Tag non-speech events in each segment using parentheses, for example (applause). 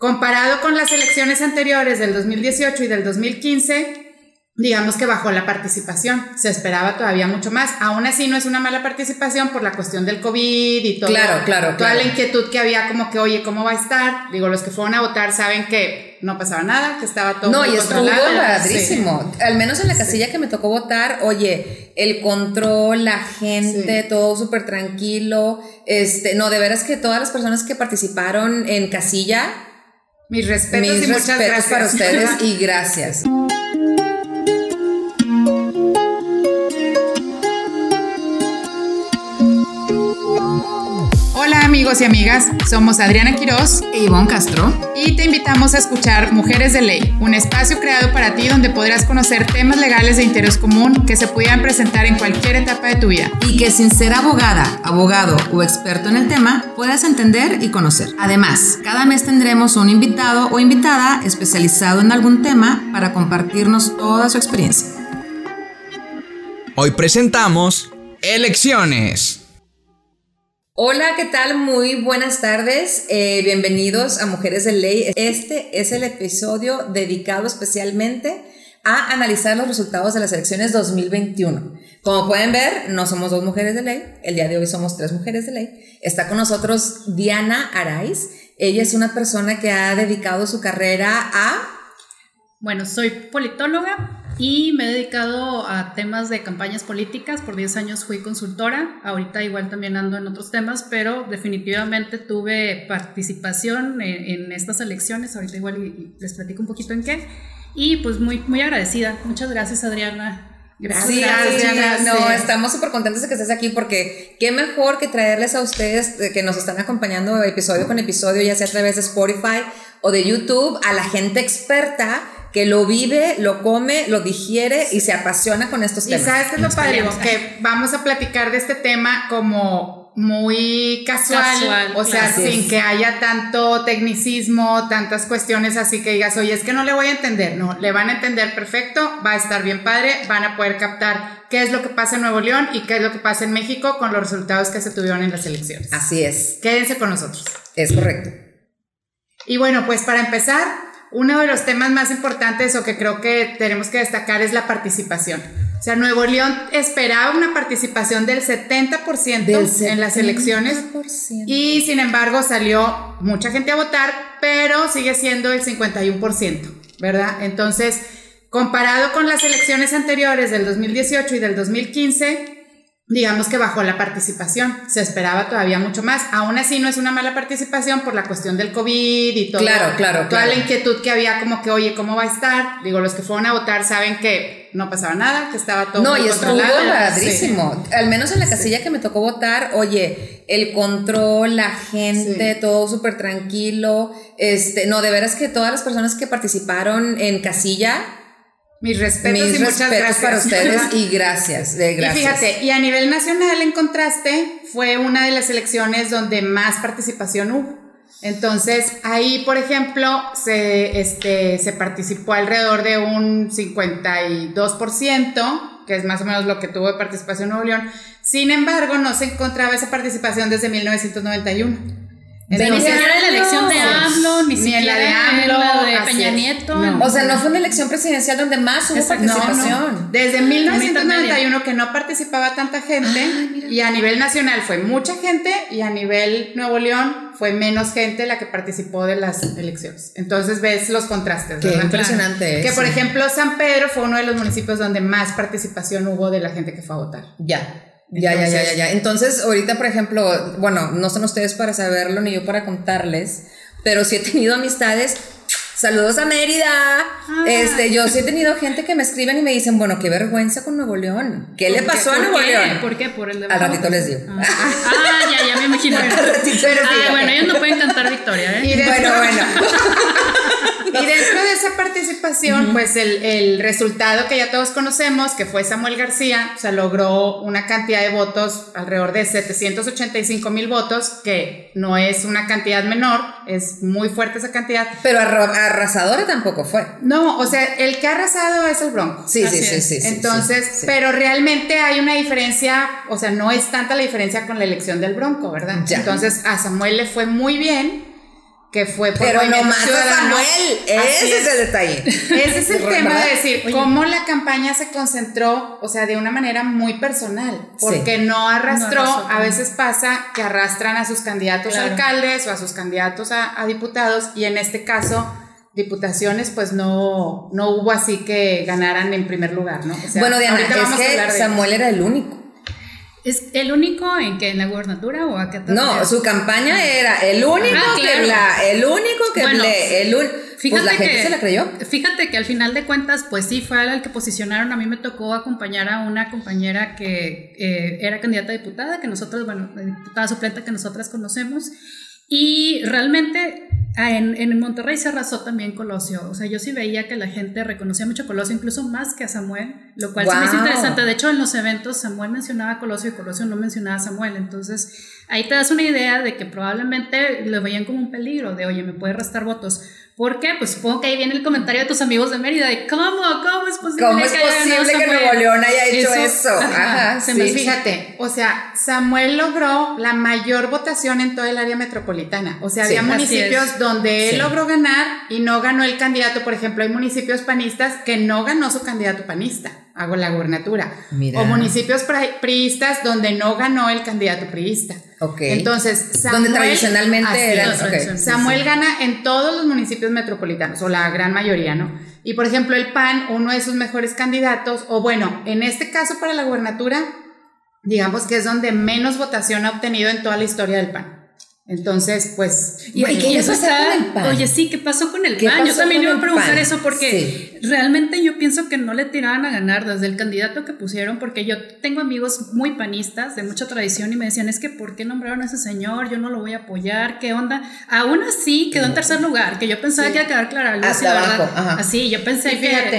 comparado con las elecciones anteriores del 2018 y del 2015, digamos que bajó la participación. Se esperaba todavía mucho más. Aún así no es una mala participación por la cuestión del COVID y todo. Claro, claro, Toda la inquietud que había como que, oye, ¿cómo va a estar? Digo, los que fueron a votar saben que no pasaba nada, que estaba todo No, y estuvo padrísimo. Al menos en la casilla que me tocó votar, oye, el control, la gente, Sí. todo súper tranquilo. Este, no, de veras que todas las personas que participaron en casilla, Mis respetos mis y muchas respetos gracias. para ustedes (laughs) y gracias. Amigos y amigas, somos Adriana Quiroz E Ivonne Castro. y te invitamos a escuchar Mujeres de Ley, un espacio creado para ti donde podrás conocer temas legales de interés común que se pudieran presentar en cualquier etapa de tu vida. y que sin ser abogada, abogado o experto en el tema, puedas entender y conocer. Además, cada mes tendremos un invitado o invitada especializado en algún tema para compartirnos toda su experiencia. Hoy presentamos Elecciones. Hola, ¿qué tal? Muy buenas tardes. Eh, bienvenidos a Mujeres de Ley. Este es el episodio dedicado especialmente a analizar los resultados de las elecciones 2021. Como pueden ver, no somos dos mujeres de ley. El día de hoy somos tres mujeres de ley. Está con nosotros Diana Araiz. Ella es una persona que ha dedicado su carrera a Bueno, soy politóloga y me he dedicado a temas de campañas políticas. Por 10 años fui consultora. Ahorita igual también ando en otros temas, pero definitivamente tuve participación en, en estas elecciones. Ahorita igual y- y les platico un poquito en qué. Y pues muy, muy agradecida. Muchas gracias, Adriana. Gracias. Sí, sí, gracias. No, estamos súper contentos de que estés aquí porque qué mejor que traerles a ustedes que nos están acompañando episodio con episodio, ya sea a través de Spotify o de YouTube, a la gente experta que lo vive, lo come, lo digiere y se apasiona con estos Y temas. sabes qué es lo padre, que vamos a platicar de este tema como muy casual, Casual, o sea, claro. sin que haya tanto tecnicismo, tantas cuestiones así que digas, oye, es que no le voy a entender, no, le van a entender perfecto, va a estar bien padre, van a poder captar qué es lo que pasa en Nuevo León y qué es lo que pasa en México con los resultados que se tuvieron en las elecciones. Así es, Quédense con nosotros. es correcto. Y bueno, pues para empezar, uno de los temas más importantes o que creo que tenemos que destacar es la participación. O sea, Nuevo León esperaba una participación del 70%, en las elecciones 70%. y sin embargo salió mucha gente a votar, pero sigue siendo el 51%, ¿verdad? Entonces, comparado con las elecciones anteriores del 2018 y del 2015, digamos que bajó la participación. Se esperaba todavía mucho más. Aún así no es una mala participación por la cuestión del COVID y todo. Claro, claro, Toda claro. la inquietud que había como que, oye, ¿cómo va a estar? Digo, los que fueron a votar saben que no pasaba nada, que estaba todo No, y estuvo padrísimo. Al menos en la casilla que me tocó votar, oye, el control, la gente, todo súper tranquilo. Este, no, de veras que todas las personas que participaron en casilla, Mis respetos mis y muchas gracias. para ustedes (laughs) y gracias, de gracias. Y fíjate, y a nivel nacional, en contraste, fue una de las elecciones donde más participación hubo. Entonces, ahí, por ejemplo, se, este, se participó alrededor de un 52%, que es más o menos lo que tuvo de participación Nuevo León. Sin embargo, no se encontraba esa participación desde 1991. Ni Entonces, siquiera Ni, Ni en la de siquiera en AMLO, la de Peña es. Nieto. No. o sea, no fue una elección presidencial donde más hubo Exacto. No, participación. no. Desde 1991 que no participaba tanta gente y a nivel nacional fue mucha gente y a nivel Nuevo León fue menos gente la que participó de las elecciones. Entonces ves los contrastes, Qué ¿verdad? impresionante Que por ejemplo San Pedro fue uno de los municipios donde más participación hubo de la gente que fue a votar. Ya. Ya, ya, ya, ya, ya. Entonces, ahorita, por ejemplo, bueno, no son ustedes para saberlo ni yo para contarles, pero sí he tenido amistades. Saludos a Mérida. Ah. Este, yo sí he tenido gente que me escriben y me dicen, bueno, qué vergüenza con Nuevo León. ¿Qué le pasó a ¿Por Nuevo qué? León? ¿Por qué? Por el de Al ratito les digo. Ah, ah, ya, ya me imagino. (laughs) Pero ah, sí. bueno, ellos no pueden cantar victoria, Y ¿eh? dentro, Bueno, bueno. y dentro de participación, pues el, el resultado que ya todos conocemos, que fue Samuel García, o sea, logró una cantidad de votos, alrededor de 785 mil votos, que no es una cantidad menor, es muy fuerte esa cantidad. Pero arra- arrasadora tampoco fue. No, o sea, el que ha arrasado es el Bronco. Sí, sí, sí, sí. Entonces, sí, sí. pero realmente hay una diferencia, o sea, no es tanta la diferencia con la elección del Bronco, ¿verdad? Ya. Entonces, a Samuel le fue muy bien, que fue por Pero no más a. Samuel. Ese es el detalle. Ese es el tema de decir cómo la campaña se concentró, o sea, de una manera muy personal, porque no arrastró, No a no. veces pasa que arrastran a sus candidatos a alcaldes o a sus candidatos a, a diputados, y en este caso, diputaciones, pues no, no hubo así que ganaran en primer lugar, ¿no? O sea, bueno, Diana, es que de- Samuel era el único. ¿Es el único en que en la gubernatura o a qué te No, su campaña era el único Ah, que claro. bla, el único que Bueno, ble, el un- Fíjate pues la gente que, se la creyó. Fíjate que al final de cuentas, pues sí, fue al que posicionaron. A mí me tocó acompañar a una compañera que eh, era candidata a diputada, que nosotros, bueno, diputada suplente que nosotras conocemos. Y realmente ah, en, en Monterrey se arrasó también Colosio. O sea, yo sí veía que la gente reconocía mucho a Colosio, incluso más que a Samuel, lo cual se me hizo Wow. interesante. De hecho, en los eventos Samuel mencionaba a Colosio y Colosio no mencionaba a Samuel. Entonces, ahí te das una idea de que probablemente lo veían como un peligro, de oye, me puede restar votos. ¿Por qué? Pues supongo que ahí viene el comentario de tus amigos de Mérida, de cómo, cómo es posible ¿Cómo es que posible que? Nuevo León haya hecho eso? ajá, Ajá, se sí. me fíjate, o sea, Samuel logró la mayor votación en todo el área metropolitana. O sea, Sí, había municipios donde él Sí. logró ganar y no ganó el candidato. Por ejemplo, hay municipios panistas que no ganó su candidato panista a la gubernatura. Mira. O municipios pri- priistas donde no ganó el candidato priista. Ok. Entonces, Samuel, Donde tradicionalmente eran. es. Samuel gana en todos los municipios metropolitanos, o la gran mayoría, ¿no? Y por ejemplo, el PAN, uno de sus mejores candidatos, o bueno, en este caso para la gubernatura, digamos que es donde menos votación ha obtenido en toda la historia del PAN. Entonces, pues, ¿Y Bueno, qué eso está. con el PAN? Oye, sí, ¿qué pasó con el ¿Qué PAN? Yo también iba a preguntar eso porque Sí. realmente yo pienso que no le tiraban a ganar desde el candidato que pusieron, porque yo tengo amigos muy panistas de mucha tradición y me decían, es que ¿por qué nombraron a ese señor? Yo no lo voy a apoyar, ¿qué onda? Aún así quedó en tercer lugar, que yo pensaba que iba a quedar clara luz. Hasta la abajo, ajá. Así, yo pensé Sí,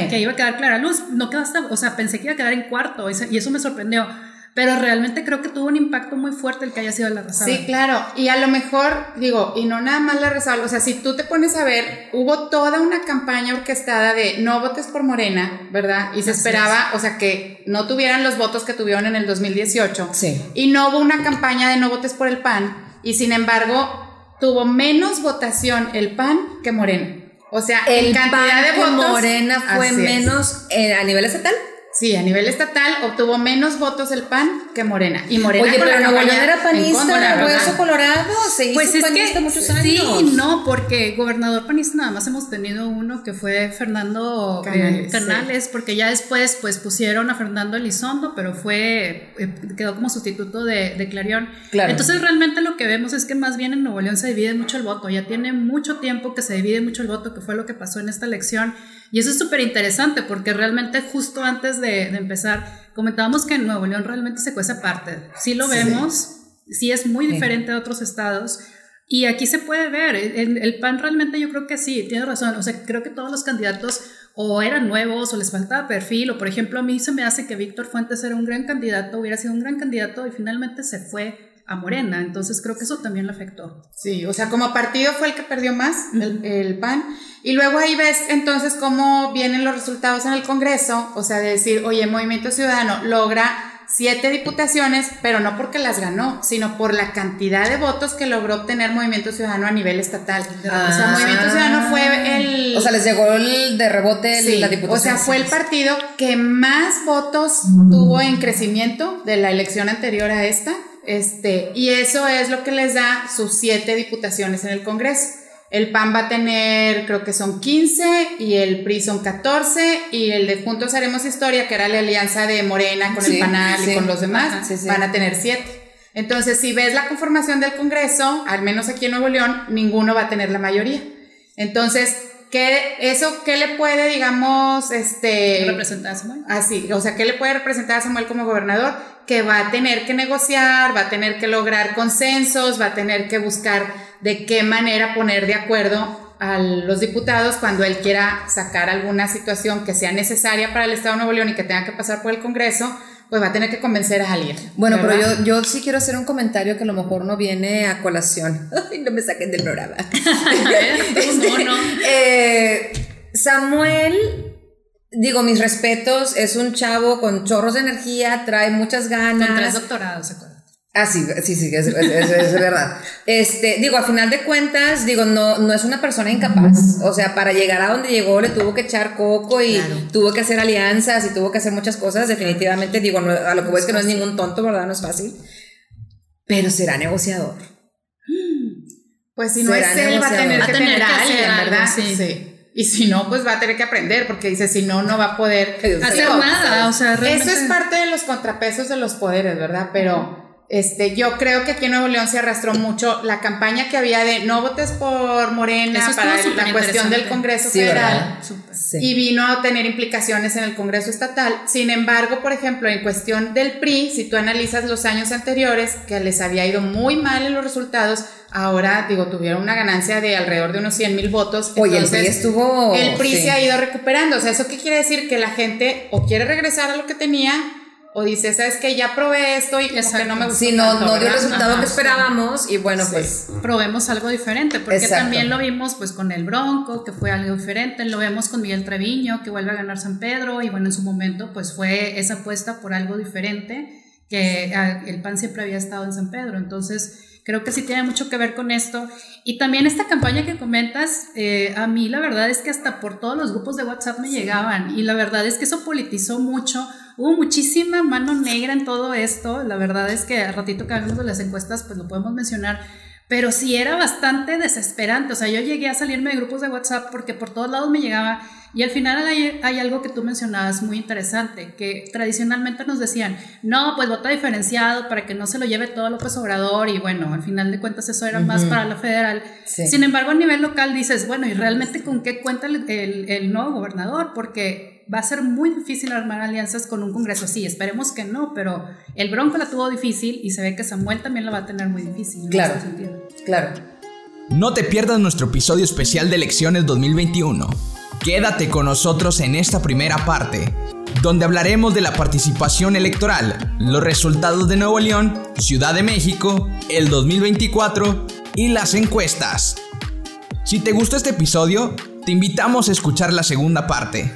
que, iba a quedar clara luz. No quedó hasta, o sea, pensé que iba a quedar en cuarto y eso me sorprendió. Pero realmente creo que tuvo un impacto muy fuerte el que haya sido la arrasada. Sí, claro. Y a lo mejor, digo, y no nada más la resalvo, o sea, si tú te pones a ver, hubo toda una campaña orquestada de no votes por Morena, ¿verdad? Y se Así esperaba, o sea, que no tuvieran los votos que tuvieron en el 2018. Sí. Y no hubo una campaña de no votes por el PAN. Y sin embargo, tuvo menos votación el PAN que Morena. O sea, en El cantidad PAN de votos. Morena fue menos eh, a nivel estatal. Sí, a nivel estatal obtuvo menos votos el PAN que Morena. Y Morena Oye, pero Nuevo León era panista, ¿verdad? hueso colorado, se hizo Pues es panista que muchos sí años. y no, porque gobernador panista nada más hemos tenido uno que fue Fernando eh, Canales, porque ya después pues pusieron a Fernando Elizondo, pero fue eh, quedó como sustituto de, de Clarión. Claro. Entonces realmente lo que vemos es que más bien en Nuevo León se divide mucho el voto, ya tiene mucho tiempo que se divide mucho el voto, que fue lo que pasó en esta elección. Y eso es súper interesante porque realmente justo antes de, de empezar comentábamos que en Nuevo León realmente se cuesta aparte. Sí lo Sí. vemos, sí es muy Sí. diferente a otros estados. Y aquí se puede ver, el, el PAN realmente yo creo que sí, tiene razón, o sea, creo que todos los candidatos o eran nuevos o les faltaba perfil, o por ejemplo a mí se me hace que Víctor Fuentes era un gran candidato, hubiera sido un gran candidato y finalmente se fue a Morena, entonces creo que eso también le afectó. Sí, o sea, como partido fue el que perdió más, el, el PAN. Y luego ahí ves entonces cómo vienen los resultados en el Congreso, o sea, de decir, oye, Movimiento Ciudadano logra siete diputaciones, pero no porque las ganó, sino por la cantidad de votos que logró obtener Movimiento Ciudadano a nivel estatal. o sea, Ah. Movimiento Ciudadano fue el... O sea, les llegó el de rebote el- Sí, la o diputación. sea, fue el partido que más votos tuvo en crecimiento de la elección anterior a esta, este, y eso es lo que les da sus siete diputaciones en el Congreso. El PAN va a tener, creo que son 15, y el PRI son 14, y el de Juntos Haremos Historia, que era la alianza de Morena con Sí, el PANAL sí. y con los demás, sí. van a tener 7. Entonces, si ves la conformación del Congreso, al menos aquí en Nuevo León, ninguno va a tener la mayoría. Entonces, ¿qué, ¿eso qué le puede, digamos, este... representar a Samuel. Así, o sea, ¿qué le puede representar a Samuel como gobernador? Que va a tener que negociar, va a tener que lograr consensos, va a tener que buscar de qué manera poner de acuerdo a los diputados cuando él quiera sacar alguna situación que sea necesaria para el Estado de Nuevo León y que tenga que pasar por el Congreso, pues va a tener que convencer a alguien. Bueno, pero yo, yo sí quiero hacer un comentario que a lo mejor no viene a colación. (laughs) Ay, no me saquen del programa. (laughs) (laughs) no, no. Eh, Samuel, digo, mis respetos, es un chavo con chorros de energía, trae muchas Con tres ganas. doctorados, ¿se acuerdan? Ah, sí, sí, sí, es, es, es, es verdad. Este, digo, a final de cuentas, digo, no, no es una persona incapaz. O sea, para llegar a donde llegó le tuvo que echar coco y Claro. tuvo que hacer alianzas y tuvo que hacer muchas cosas. Definitivamente, digo, no- a lo que voy es que no es ningún tonto, ¿verdad? No es fácil. Pero será negociador. Pues si no es Será él, va a tener Va que tener que hacer algo, ¿verdad? sí. Y si no, pues va a tener que aprender, porque dice, si no, no va a poder Hacer nada, o sea, realmente. Eso es parte de los contrapesos de los poderes, ¿verdad? Pero este, yo creo que aquí en Nuevo León se arrastró mucho la campaña que había de no votes por Morena para la cuestión del. Congreso Sí, Federal. Y vino a tener implicaciones en el Congreso Estatal. Sin embargo, por ejemplo, en cuestión del PRI, si tú analizas los años anteriores, que les había ido muy mal en los resultados, ahora, digo, tuvieron una ganancia de alrededor de unos 100 mil votos. Oye, el PRI estuvo. el PRI sí. se ha ido recuperando. O sea, ¿eso qué quiere decir? Que la gente o quiere regresar a lo que tenía o dice, ¿sabes qué? Ya probé esto y como que no me gustó Sí, no, tanto, no dio el resultado Ajá, que sí. esperábamos y bueno, Sí. pues probemos algo diferente, porque Exacto. también lo vimos pues con el Bronco, que fue algo diferente, lo vemos con Miguel Treviño, que vuelve a ganar San Pedro, y bueno, en su momento pues fue esa apuesta por algo diferente, que ah, el PAN siempre había estado en San Pedro, entonces creo que sí tiene mucho que ver con esto. Y también esta campaña que comentas, eh, a mí la verdad es que hasta por todos los grupos de WhatsApp me llegaban, y la verdad es que eso politizó mucho. Hubo muchísima mano negra en todo esto. La verdad es que a ratito que hablemos de las encuestas, pues lo podemos mencionar. Pero sí era bastante desesperante. O sea, yo llegué a salirme de grupos de WhatsApp porque por todos lados me llegaba. Y al final hay, hay algo que tú mencionabas muy interesante, que tradicionalmente nos decían, no, pues vota diferenciado para que no se lo lleve todo López Obrador. Y bueno, al final de cuentas eso era más para la federal. Sí. Sin embargo, a nivel local dices, bueno, ¿y realmente con qué cuenta el, el- el nuevo gobernador? Porque va a ser muy difícil armar alianzas con un Congreso así. Esperemos que no, pero el Bronco la tuvo difícil y se ve que Samuel también la va a tener muy difícil. en Claro. ese sentido. claro. No te pierdas nuestro episodio especial de elecciones 2021. Quédate con nosotros en esta primera parte, donde hablaremos de la participación electoral, los resultados de Nuevo León, Ciudad de México, el 2024 y las encuestas. Si te gustó este episodio, te invitamos a escuchar la segunda parte.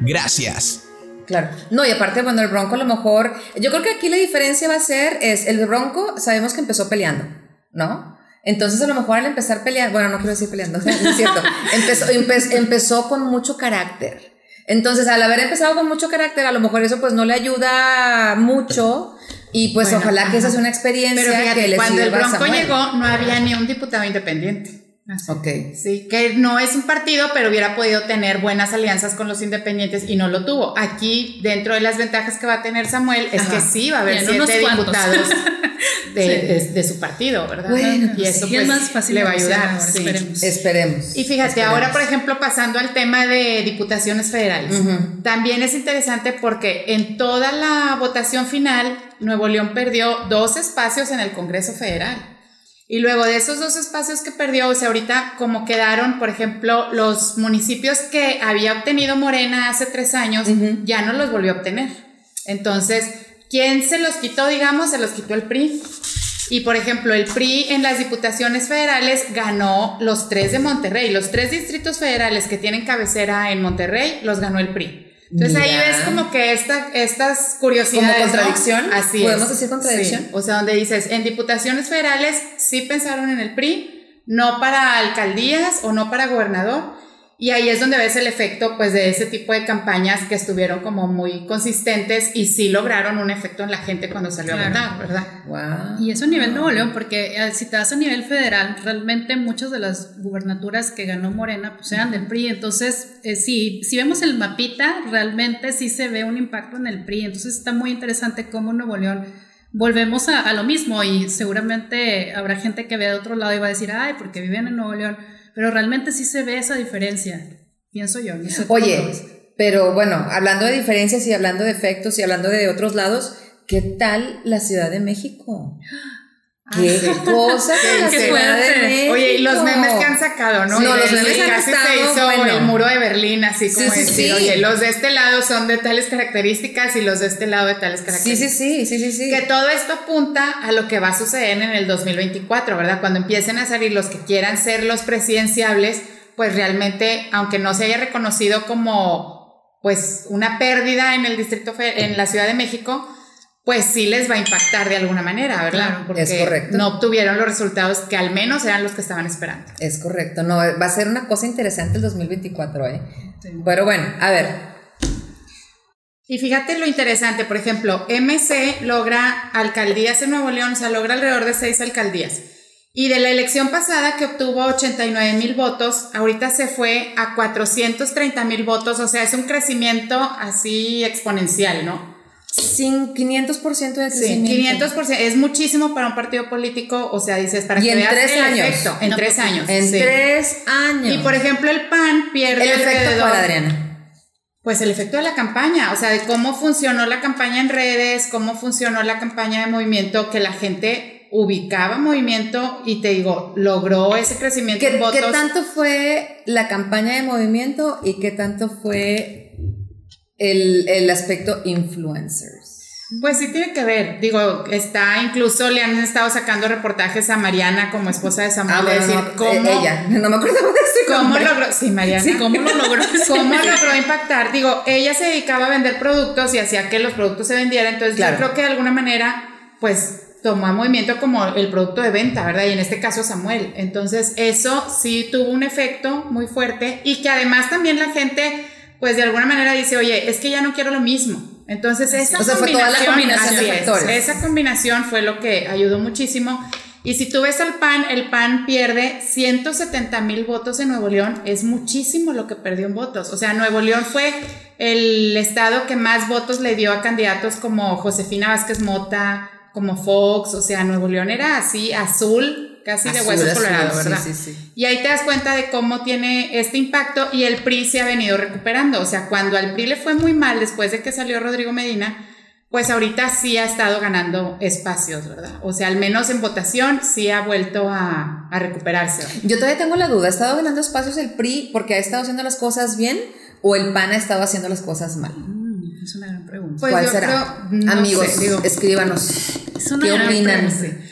Gracias. Claro. No, y aparte, bueno, el Bronco a lo mejor. Yo creo que aquí la diferencia va a ser: es el Bronco, sabemos que empezó peleando, ¿no? Entonces, a lo mejor al empezar peleando, bueno, no quiero decir peleando, (laughs) es cierto. Empezó, empe- empezó con mucho carácter. Entonces, al haber empezado con mucho carácter, a lo mejor eso pues no le ayuda mucho. Y pues Bueno, ojalá que esa sea una experiencia Pero fíjate, que le cuando el Bronco Samuel. llegó, no había ni un diputado independiente. Así. Ok. Sí, que no es un partido, pero hubiera podido tener buenas alianzas con los independientes y no lo tuvo. Aquí, dentro de las ventajas que va a tener Samuel, es Ajá. que sí va a haber siete diputados (laughs) de, Sí. de- de su partido, ¿verdad? Bueno, y eso Sí, es pues, más fácil le va a ayudar. ahora, sí. esperemos. Esperemos. Y fíjate, Esperemos. ahora por ejemplo pasando al tema de diputaciones federales, también es interesante porque en toda la votación final Nuevo León perdió dos espacios en el Congreso Federal. Y luego de esos dos espacios que perdió, o sea, ahorita como quedaron, por ejemplo, los municipios que había obtenido Morena hace tres años, ya no los volvió a obtener. Entonces, ¿quién se los quitó, digamos? Se los quitó el PRI. Y por ejemplo, el PRI en las diputaciones federales ganó los tres de Monterrey. Los tres distritos federales que tienen cabecera en Monterrey los ganó el PRI. Entonces ahí Mira. ves como que esta, estas curiosidades. ¿Como ¿no? contradicción? Así ¿Podemos es. decir contradicción? Sí. O sea, donde dices, en diputaciones federales sí pensaron en el PRI, no para alcaldías o no para gobernador. Y ahí es donde ves el efecto pues de ese tipo de campañas que estuvieron como muy consistentes y sí lograron un efecto en la gente cuando salió Claro. a votar, ¿verdad? Wow. Y eso a nivel Nuevo León, porque eh, si te vas a nivel federal, realmente muchas de las gubernaturas que ganó Morena pues eran del PRI. Entonces, eh, si, si vemos el mapita, realmente sí se ve un impacto en el PRI. Entonces está muy interesante cómo Nuevo León volvemos a, a lo mismo y seguramente habrá gente que vea de otro lado y va a decir, ay, porque viven en Nuevo León. Pero realmente sí se ve esa diferencia, pienso yo. no sé. Oye, pero bueno, hablando de diferencias y hablando de efectos y hablando de otros lados, ¿qué tal la Ciudad de México? ¿Qué cosa con la Qué Ciudad de? Oye, y los memes que han sacado, ¿no? No, los memes han casi estado, se hizo bueno. el muro de Berlín, así como Sí, sí, decir, sí. oye, los de este lado son de tales características y los de este lado de tales Sí, características. sí, sí, sí, sí, sí. Que todo esto apunta a lo que va a suceder en el 2024, ¿verdad? Cuando empiecen a salir los que quieran ser los presidenciables, pues realmente, aunque no se haya reconocido como pues una pérdida en el distrito en la Ciudad de México, pues sí les va a impactar de alguna manera, ¿verdad? Porque es correcto. no obtuvieron los resultados que al menos eran los que estaban esperando. Es correcto, no, va a ser una cosa interesante el 2024, ¿eh? Pero bueno, a ver. Y fíjate lo interesante, por ejemplo, MC logra alcaldías en Nuevo León, o sea, logra alrededor de seis alcaldías. Y de la elección pasada que obtuvo 89 mil votos, ahorita se fue a 430 mil votos, o sea, es un crecimiento así exponencial, ¿no? Sin 500% de crecimiento. Sí, 500%. Es muchísimo para un partido político. O sea, dices, para y que en tres años. Efecto, en tres años. En tres años. Y por ejemplo, el PAN pierde. ¿El efecto cuál, Adriana? Pues el efecto de la campaña, o sea, de cómo funcionó la campaña en redes, cómo funcionó la campaña de movimiento, que la gente ubicaba movimiento y te digo, logró ese crecimiento ¿Qué, en votos. ¿Qué tanto fue la campaña de movimiento y qué tanto fue el, el aspecto influencers. Pues sí tiene que ver, digo, está, incluso le han estado sacando reportajes a Mariana como esposa de Samuel, ah, decir no, cómo... Ella, (laughs) no me acuerdo de. ¿Cómo logró? Sí, Mariana. Sí, ¿cómo lo logró? (laughs) ¿Cómo logró impactar? Digo, ella se dedicaba a vender productos y hacía que los productos se vendieran, entonces yo creo que de alguna manera, pues tomó movimiento como el producto de venta, ¿verdad? Y en este caso Samuel. Entonces eso sí tuvo un efecto muy fuerte y que además también la gente pues de alguna manera dice, oye, es que ya no quiero lo mismo. Entonces esa combinación, esa combinación fue lo que ayudó muchísimo. Y si tú ves al PAN, el PAN pierde 170 mil votos en Nuevo León, es muchísimo lo que perdió en votos. O sea, Nuevo León fue el estado que más votos le dio a candidatos como Josefina Vázquez Mota, como Fox, o sea, Nuevo León era así, azul, casi de hueso colorado, ¿verdad? Sí, sí, sí. Y ahí te das cuenta de cómo tiene este impacto y el PRI se ha venido recuperando. O sea, cuando al PRI le fue muy mal después de que salió Rodrigo Medina, pues ahorita sí ha estado ganando espacios, ¿verdad? O sea, al menos en votación sí ha vuelto a, a recuperarse. Yo todavía tengo la duda, ¿ha estado ganando espacios el PRI porque ha estado haciendo las cosas bien o el PAN ha estado haciendo las cosas mal? Mm, es una gran pregunta. Pues ¿Cuál será? Amigos, escríbanos. ¿Qué opinan?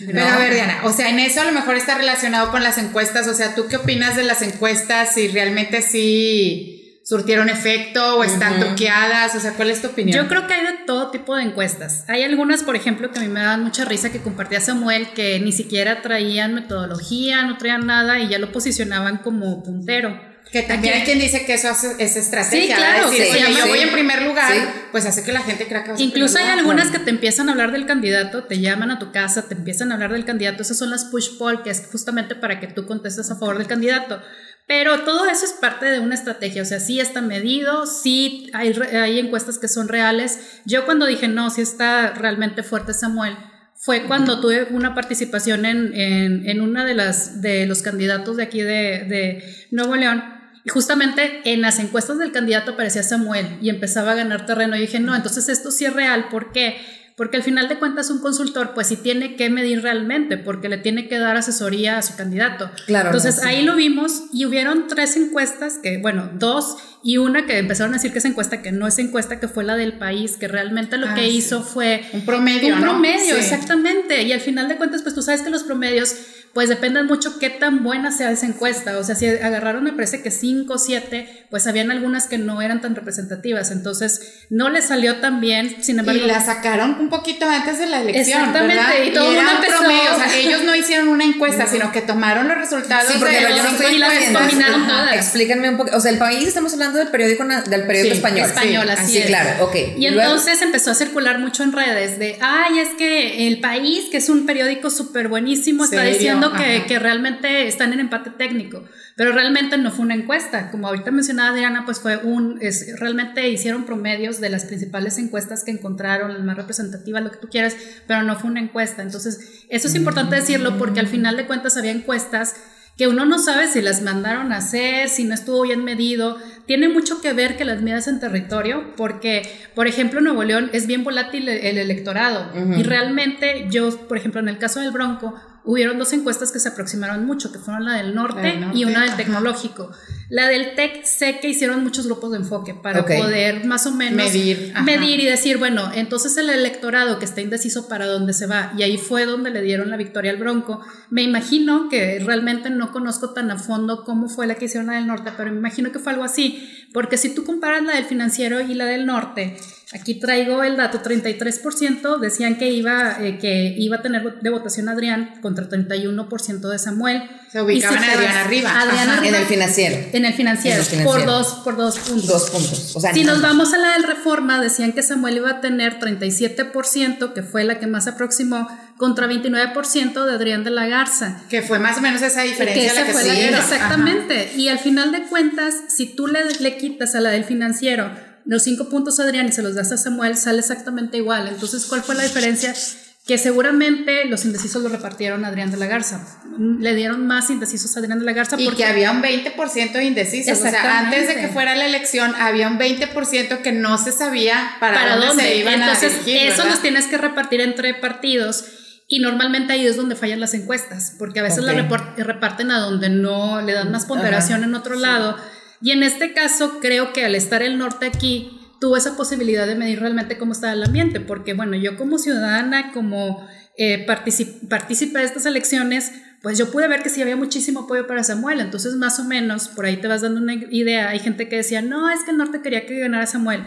Pero a ver, Diana, o sea, en eso a lo mejor está relacionado con las encuestas. O sea, ¿tú qué opinas de las encuestas? Si realmente sí surtieron efecto o están toqueadas, o sea, ¿cuál es tu opinión? Yo creo que hay de todo tipo de encuestas. Hay algunas, por ejemplo, que a mí me dan mucha risa que compartía Samuel, que ni siquiera traían metodología, no traían nada y ya lo posicionaban como puntero. Que también hay quien dice que eso es estrategia. Sí, claro. Decir, sí, yo voy en primer lugar, pues hace que la gente crea que vas Incluso hay algunas que te empiezan a hablar del candidato, te llaman a tu casa, te empiezan a hablar del candidato. Esas son las push poll, que es justamente para que tú contestes a favor del candidato. Pero todo eso es parte de una estrategia, o sea, sí está medido, sí hay, hay encuestas que son reales. Yo cuando dije, no, sí está realmente fuerte Samuel, fue cuando tuve una participación en, en, en una de las de los candidatos de aquí de, de Nuevo León y justamente en las encuestas del candidato aparecía Samuel y empezaba a ganar terreno. Y dije, no, entonces esto sí es real. ¿Por qué? Porque al final de cuentas un consultor pues sí tiene que medir realmente, porque le tiene que dar asesoría a su candidato. Claro. Entonces ahí lo vimos y hubieron tres encuestas, que bueno, dos y una que empezaron a decir que es encuesta, que no es encuesta, que fue la del país, que realmente lo que ah, hizo fue... Un promedio. Un promedio, exactamente. Y al final de cuentas pues tú sabes que los promedios pues depende mucho qué tan buena sea esa encuesta. O sea, si agarraron, me parece que 5 o 7, pues habían algunas que no eran tan representativas. Entonces, no les salió tan bien. Sin embargo. Y la sacaron un poquito antes de la elección. Exactamente. Y todo el mundo empezó. O sea, ellos no hicieron una encuesta, sino que tomaron los resultados sí, porque de no y las combinaron todas. Explíquenme un poco. O sea, el país, estamos hablando del periódico, del periódico español. Español, así, es. claro, ok. Y, entonces empezó a circular mucho en redes de, ay, es que el país, que es un periódico súper buenísimo, está diciendo que, que realmente están en empate técnico, pero realmente no fue una encuesta. Como ahorita mencionaba Diana, pues fue un, es, realmente hicieron promedios de las principales encuestas que encontraron, las más representativas, lo que tú quieras, pero no fue una encuesta. Entonces, eso es importante decirlo porque al final de cuentas había encuestas que uno no sabe si las mandaron a hacer, si no estuvo bien medido. Tiene mucho que ver que las midas en territorio, porque, por ejemplo, Nuevo León es bien volátil el electorado. Y realmente yo, por ejemplo, en el caso del Bronco, hubieron dos encuestas que se aproximaron mucho, que fueron la del norte, y una del tecnológico. La del TEC sé que hicieron muchos grupos de enfoque para Ok. poder más o menos Medir, ajá. medir y decir, bueno, entonces el electorado que está indeciso para dónde se va, y ahí fue donde le dieron la victoria al Bronco. Me imagino que realmente no conozco tan a fondo cómo fue la que hicieron la del norte, pero me imagino que fue algo así, porque si tú comparas la del financiero y la del norte, aquí traigo el dato, 33% decían que iba, eh, que iba a tener de votación Adrián contra 31% de Samuel. Se ubicaban a Adrián arriba. Adrián Ajá. arriba. En el financiero. En el financiero, En el financiero. Por, dos, por dos puntos. Dos puntos. O sea, Si no- nos vamos a la del Reforma, decían que Samuel iba a tener 37%, que fue la que más se aproximó, contra 29% de Adrián de la Garza. Que fue más o menos esa Que diferencia esa la que fue la-. Exactamente. Y al final de cuentas, si tú le, le quitas a la del financiero los cinco puntos a Adrián y se los das a Samuel, sale exactamente igual. Entonces, ¿cuál fue la diferencia? Que seguramente los indecisos lo repartieron a Adrián de la Garza. Le dieron más indecisos a Adrián de la Garza Y porque que había un 20% de indecisos. O sea, antes de que fuera la elección, había un 20% que no se sabía para, para dónde, dónde. se iban Entonces, a dirigir. eso ¿verdad? los tienes que repartir entre partidos. Y normalmente ahí es donde fallan las encuestas, porque a veces la reparten a donde no le dan más ponderación en otro lado. Y en este caso, creo que al estar el norte aquí, tuvo esa posibilidad de medir realmente cómo estaba el ambiente, porque bueno, yo como ciudadana, como eh, partícipe de estas elecciones, pues yo pude ver que sí había muchísimo apoyo para Samuel, entonces más o menos por ahí te vas dando una idea, hay gente que decía, no, es que el norte quería que ganara Samuel.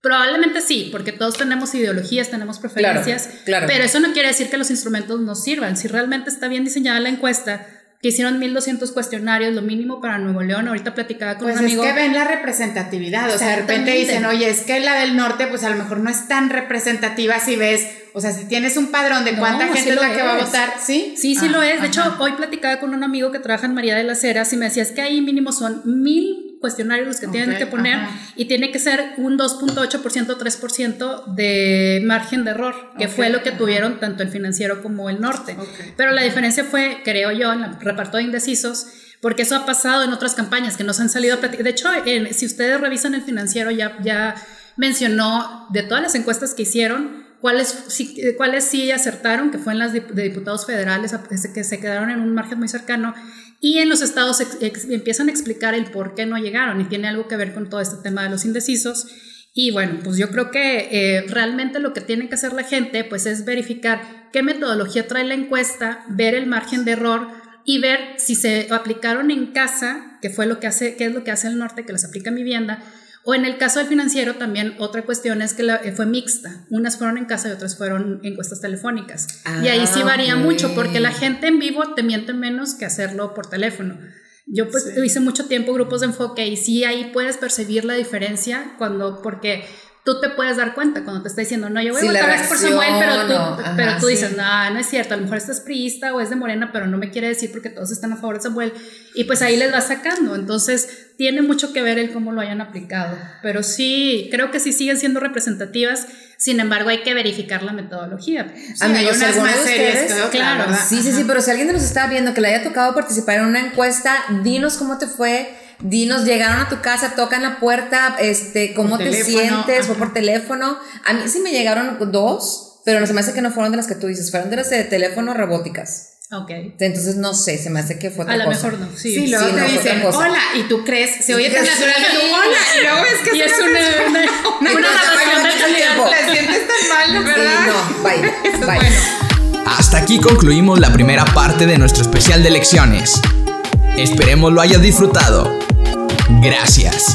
Probablemente sí, porque todos tenemos ideologías, tenemos preferencias, claro. pero eso no quiere decir que los instrumentos no sirvan. Si realmente está bien diseñada la encuesta, que hicieron 1200 cuestionarios, lo mínimo para Nuevo León, ahorita platicaba con Pues un es amigo. que ven la representatividad, o sea, de repente dicen, oye, es que la del norte, pues a lo mejor no es tan representativa si ves, o sea, si tienes un padrón de No, cuánta sí gente es la que va a es. votar, ¿sí? Sí, sí Ah, lo es. De ajá. hecho, hoy platicaba con un amigo que trabaja en María de las Heras y me decía, es que ahí mínimo son mil cuestionarios los que tienen Ok, que poner ajá. y tiene que ser un 2.8%, 3% de margen de error, que Ok, fue lo que ajá. tuvieron tanto el financiero como el norte. Ok. Pero la diferencia fue, creo yo, en el reparto de indecisos, porque eso ha pasado en otras campañas que nos han salido a platicar. De hecho, en- si ustedes revisan el financiero, ya, ya mencionó de todas las encuestas que hicieron, cuáles sí, cuáles sí acertaron, que fue en las de diputados federales, que se quedaron en un margen muy cercano, y en los estados empiezan a explicar el por qué no llegaron, y tiene algo que ver con todo este tema de los indecisos. Y bueno, pues yo creo que eh, realmente lo que tiene que hacer la gente, pues es verificar qué metodología trae la encuesta, ver el margen de error y ver si se aplicaron en casa, que fue lo que hace, que es lo que hace el norte, que las aplica en vivienda, o en el caso del financiero también otra cuestión es que la- eh, fue mixta, unas fueron en casa y otras fueron encuestas telefónicas. y ahí sí Ah, varía mucho porque la gente en vivo te miente menos que hacerlo por teléfono. Yo pues hice mucho tiempo grupos de enfoque y sí ahí puedes percibir la diferencia cuando, porque tú te puedes dar cuenta cuando te está diciendo, no, yo voy Sí, a la votar por Samuel, pero tú, reacción, o- pero ajá, tú dices, sí. no, no es cierto, a lo mejor este es priista o es de Morena, pero no me quiere decir porque todos están a favor de Samuel. Y pues ahí les va sacando. Entonces, tiene mucho que ver el cómo lo hayan aplicado. Pero sí, creo que sí siguen siendo representativas. Sin embargo, hay que verificar la metodología. Sí, hay Amigos, unas ¿alguno más de serias Claro, ¿verdad? Sí, sí, sí, pero si alguien de nos está viendo que le haya tocado participar en una encuesta, dinos cómo te fue, dinos, llegaron a tu casa, tocan la puerta, este, cómo Por te teléfono, sientes, fue por teléfono. A mí sí me llegaron dos, pero se me hace que no fueron de las que tú dices, fueron de las de teléfono robóticas. Ok. Entonces no sé, se me hace que fue otra A lo cosa. mejor no. Sí, Sí, luego sí, te no, dicen, hola, y tú crees, se oye tan Sí. natural que tú, hola, y luego es que Y es una, una, (laughs) una, Una. (laughs) Te sientes tan mal, Sí, ¿verdad? no, bye, (laughs) bye. bueno. Hasta aquí concluimos la primera parte de nuestro especial de lecciones. Esperemos lo hayas disfrutado. Gracias.